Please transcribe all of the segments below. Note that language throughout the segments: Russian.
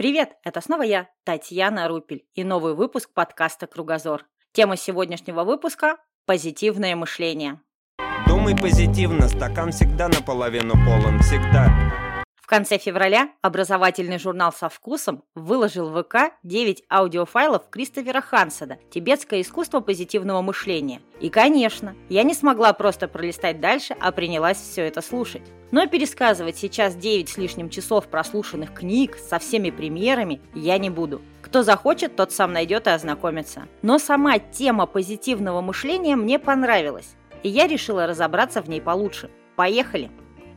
Привет, это снова я, Татьяна Рупель, и новый выпуск подкаста «Кругозор». Тема сегодняшнего выпуска – позитивное мышление. Думай позитивно, стакан всегда наполовину полон, всегда. Конце февраля образовательный журнал «Со вкусом» выложил в ВК 9 аудиофайлов Кристофера Хансада «Тибетское искусство позитивного мышления». И, конечно, я не смогла просто пролистать дальше, а принялась все это слушать. Но пересказывать сейчас 9 с лишним часов прослушанных книг со всеми примерами я не буду. Кто захочет, тот сам найдет и ознакомится. Но сама тема позитивного мышления мне понравилась, и я решила разобраться в ней получше. Поехали!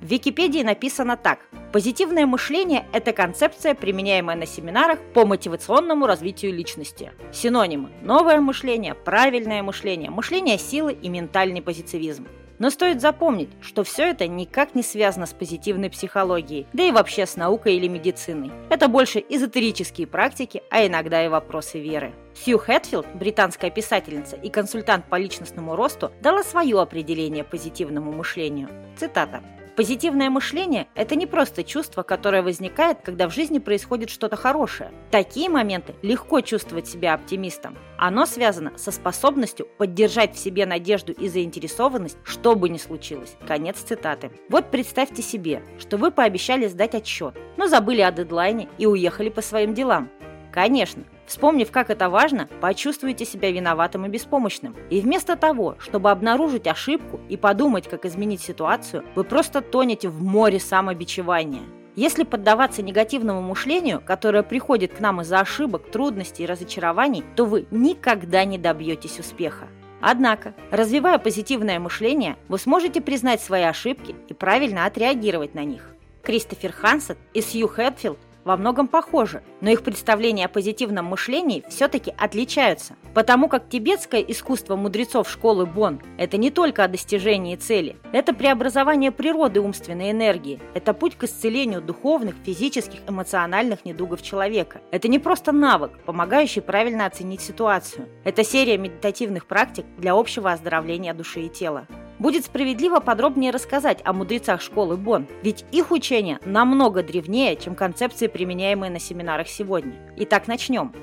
В Википедии написано так. Позитивное мышление – это концепция, применяемая на семинарах по мотивационному развитию личности. Синонимы – новое мышление, правильное мышление, мышление силы и ментальный позитивизм. Но стоит запомнить, что все это никак не связано с позитивной психологией, да и вообще с наукой или медициной. Это больше эзотерические практики, а иногда и вопросы веры. Сью Хэтфилд, британская писательница и консультант по личностному росту, дала свое определение позитивному мышлению. Цитата. Позитивное мышление – это не просто чувство, которое возникает, когда в жизни происходит что-то хорошее. Такие моменты легко чувствовать себя оптимистом. Оно связано со способностью поддержать в себе надежду и заинтересованность, что бы ни случилось. Конец цитаты. Вот представьте себе, что вы пообещали сдать отчет, но забыли о дедлайне и уехали по своим делам. Конечно, Вспомнив, как это важно, почувствуйте себя виноватым и беспомощным. И вместо того, чтобы обнаружить ошибку и подумать, как изменить ситуацию, вы просто тонете в море самобичевания. Если поддаваться негативному мышлению, которое приходит к нам из-за ошибок, трудностей и разочарований, то вы никогда не добьетесь успеха. Однако, развивая позитивное мышление, вы сможете признать свои ошибки и правильно отреагировать на них. Кристофер Хансет и Сью Хэтфилд во многом похожи, но их представления о позитивном мышлении все-таки отличаются. Потому как тибетское искусство мудрецов школы Бон – это не только о достижении цели, это преобразование природы умственной энергии, это путь к исцелению духовных, физических, эмоциональных недугов человека. Это не просто навык, помогающий правильно оценить ситуацию. Это серия медитативных практик для общего оздоровления души и тела. Будет справедливо подробнее рассказать о мудрецах школы Бон, ведь их учение намного древнее, чем концепции, применяемые на семинарах сегодня. Итак, начнем.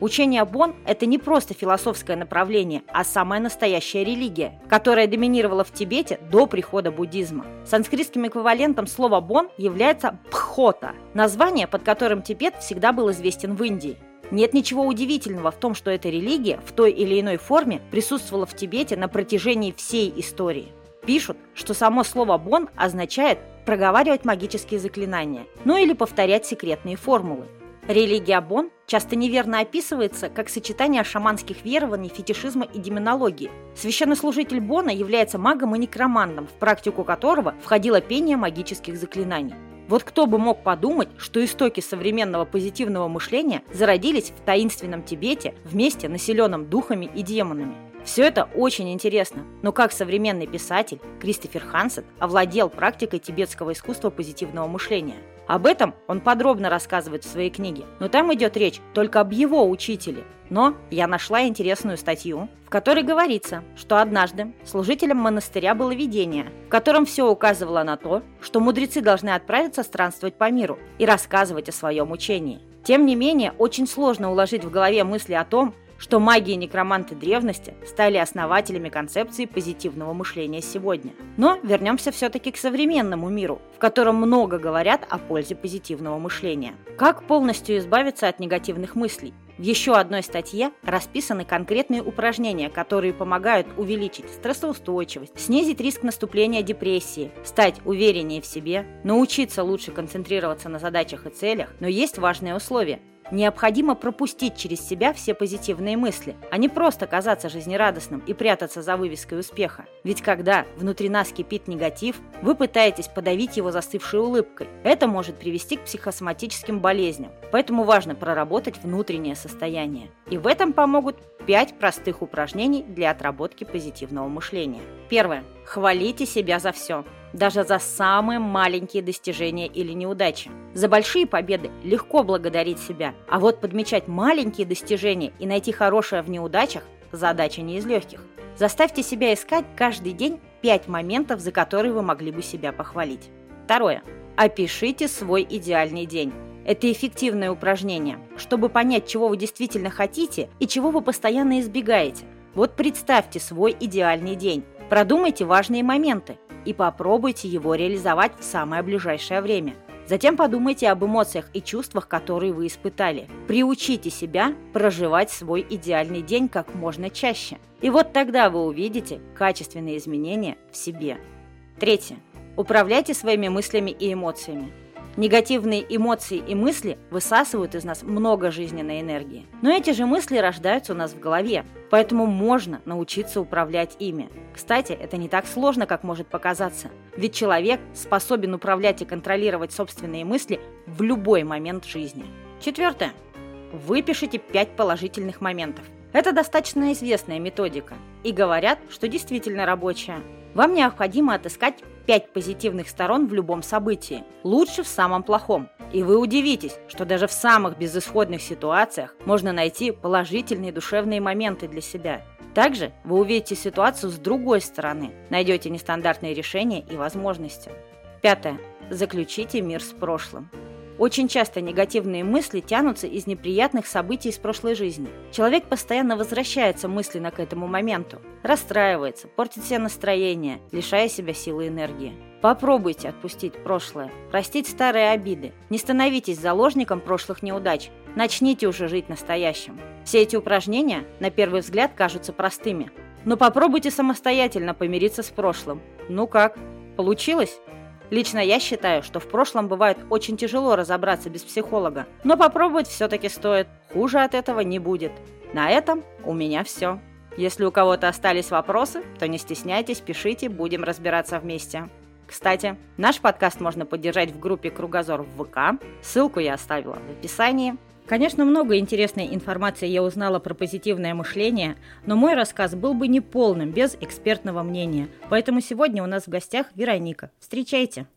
Учение Бон – это не просто философское направление, а самая настоящая религия, которая доминировала в Тибете до прихода буддизма. Санскритским эквивалентом слова Бон является Пхота, название, под которым Тибет всегда был известен в Индии. Нет ничего удивительного в том, что эта религия в той или иной форме присутствовала в Тибете на протяжении всей истории. Пишут, что само слово «бон» означает проговаривать магические заклинания, ну или повторять секретные формулы. Религия Бон часто неверно описывается как сочетание шаманских верований, фетишизма и демонологии. Священнослужитель Бона является магом и некромантом, в практику которого входило пение магических заклинаний. Вот кто бы мог подумать, что истоки современного позитивного мышления зародились в таинственном Тибете вместе населенном духами и демонами. Все это очень интересно, но как современный писатель Кристофер Хансет овладел практикой тибетского искусства позитивного мышления? Об этом он подробно рассказывает в своей книге, но там идет речь только об его учителе. Но я нашла интересную статью, в которой говорится, что однажды служителям монастыря было видение, в котором все указывало на то, что мудрецы должны отправиться странствовать по миру и рассказывать о своем учении. Тем не менее, очень сложно уложить в голове мысли о том, что маги и некроманты древности стали основателями концепции позитивного мышления сегодня. Но вернемся все-таки к современному миру, в котором много говорят о пользе позитивного мышления. Как полностью избавиться от негативных мыслей? В еще одной статье расписаны конкретные упражнения, которые помогают увеличить стрессоустойчивость, снизить риск наступления депрессии, стать увереннее в себе, научиться лучше концентрироваться на задачах и целях, но есть важное условие Необходимо пропустить через себя все позитивные мысли, а не просто казаться жизнерадостным и прятаться за вывеской успеха. Ведь когда внутри нас кипит негатив, вы пытаетесь подавить его застывшей улыбкой. Это может привести к психосоматическим болезням. Поэтому важно проработать внутреннее состояние. И в этом помогут 5 простых упражнений для отработки позитивного мышления. Первое. Хвалите себя за все даже за самые маленькие достижения или неудачи. За большие победы легко благодарить себя, а вот подмечать маленькие достижения и найти хорошее в неудачах – задача не из легких. Заставьте себя искать каждый день 5 моментов, за которые вы могли бы себя похвалить. Второе. Опишите свой идеальный день. Это эффективное упражнение, чтобы понять, чего вы действительно хотите и чего вы постоянно избегаете. Вот представьте свой идеальный день, продумайте важные моменты и попробуйте его реализовать в самое ближайшее время. Затем подумайте об эмоциях и чувствах, которые вы испытали. Приучите себя проживать свой идеальный день как можно чаще. И вот тогда вы увидите качественные изменения в себе. Третье. Управляйте своими мыслями и эмоциями. Негативные эмоции и мысли высасывают из нас много жизненной энергии. Но эти же мысли рождаются у нас в голове, поэтому можно научиться управлять ими. Кстати, это не так сложно, как может показаться. Ведь человек способен управлять и контролировать собственные мысли в любой момент жизни. Четвертое. Выпишите 5 положительных моментов. Это достаточно известная методика. И говорят, что действительно рабочая. Вам необходимо отыскать 5 позитивных сторон в любом событии, лучше в самом плохом. И вы удивитесь, что даже в самых безысходных ситуациях можно найти положительные душевные моменты для себя. Также вы увидите ситуацию с другой стороны, найдете нестандартные решения и возможности. Пятое. Заключите мир с прошлым. Очень часто негативные мысли тянутся из неприятных событий из прошлой жизни. Человек постоянно возвращается мысленно к этому моменту, расстраивается, портит себе настроение, лишая себя силы и энергии. Попробуйте отпустить прошлое, простить старые обиды. Не становитесь заложником прошлых неудач. Начните уже жить настоящим. Все эти упражнения, на первый взгляд, кажутся простыми. Но попробуйте самостоятельно помириться с прошлым. Ну как? Получилось? Лично я считаю, что в прошлом бывает очень тяжело разобраться без психолога, но попробовать все-таки стоит, хуже от этого не будет. На этом у меня все. Если у кого-то остались вопросы, то не стесняйтесь, пишите, будем разбираться вместе. Кстати, наш подкаст можно поддержать в группе «Кругозор» в ВК. Ссылку я оставила в описании. Конечно, много интересной информации я узнала про позитивное мышление, но мой рассказ был бы неполным без экспертного мнения. Поэтому сегодня у нас в гостях Вероника. Встречайте!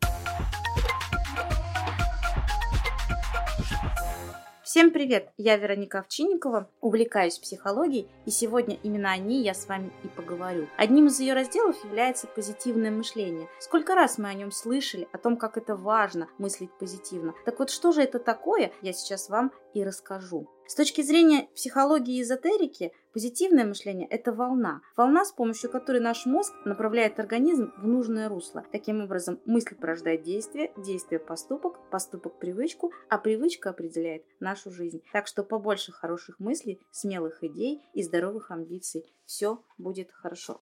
Всем привет! Я Вероника Овчинникова, увлекаюсь психологией, и сегодня именно о ней я с вами и поговорю. Одним из ее разделов является позитивное мышление. Сколько раз мы о нем слышали, о том, как это важно мыслить позитивно. Так вот, что же это такое, я сейчас вам и расскажу. С точки зрения психологии и эзотерики, позитивное мышление – это волна. Волна, с помощью которой наш мозг направляет организм в нужное русло. Таким образом, мысль порождает действие, действие – поступок, поступок – привычку, а привычка определяет нашу жизнь. Так что побольше хороших мыслей, смелых идей и здоровых амбиций. Все будет хорошо.